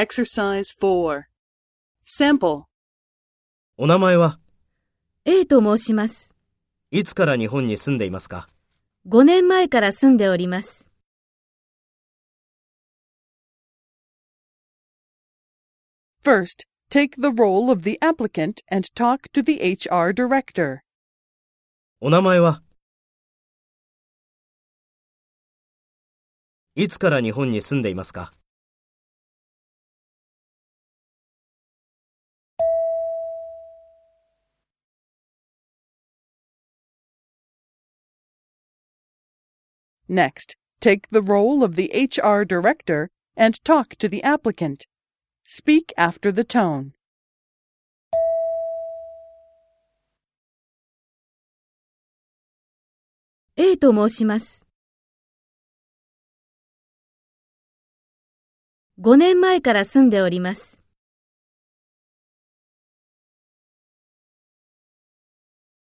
Exercise 4. Sample. お名前は A と申します。いつから日本に住んでいますか5年前から住んでおります。First, take the role of the applicant and talk to the HR director. お名前はいつから日本に住んでいますか Next, take the role of the HR director and talk to the applicant. Speak after the tone. 'A と申します。5年前から住んでおります。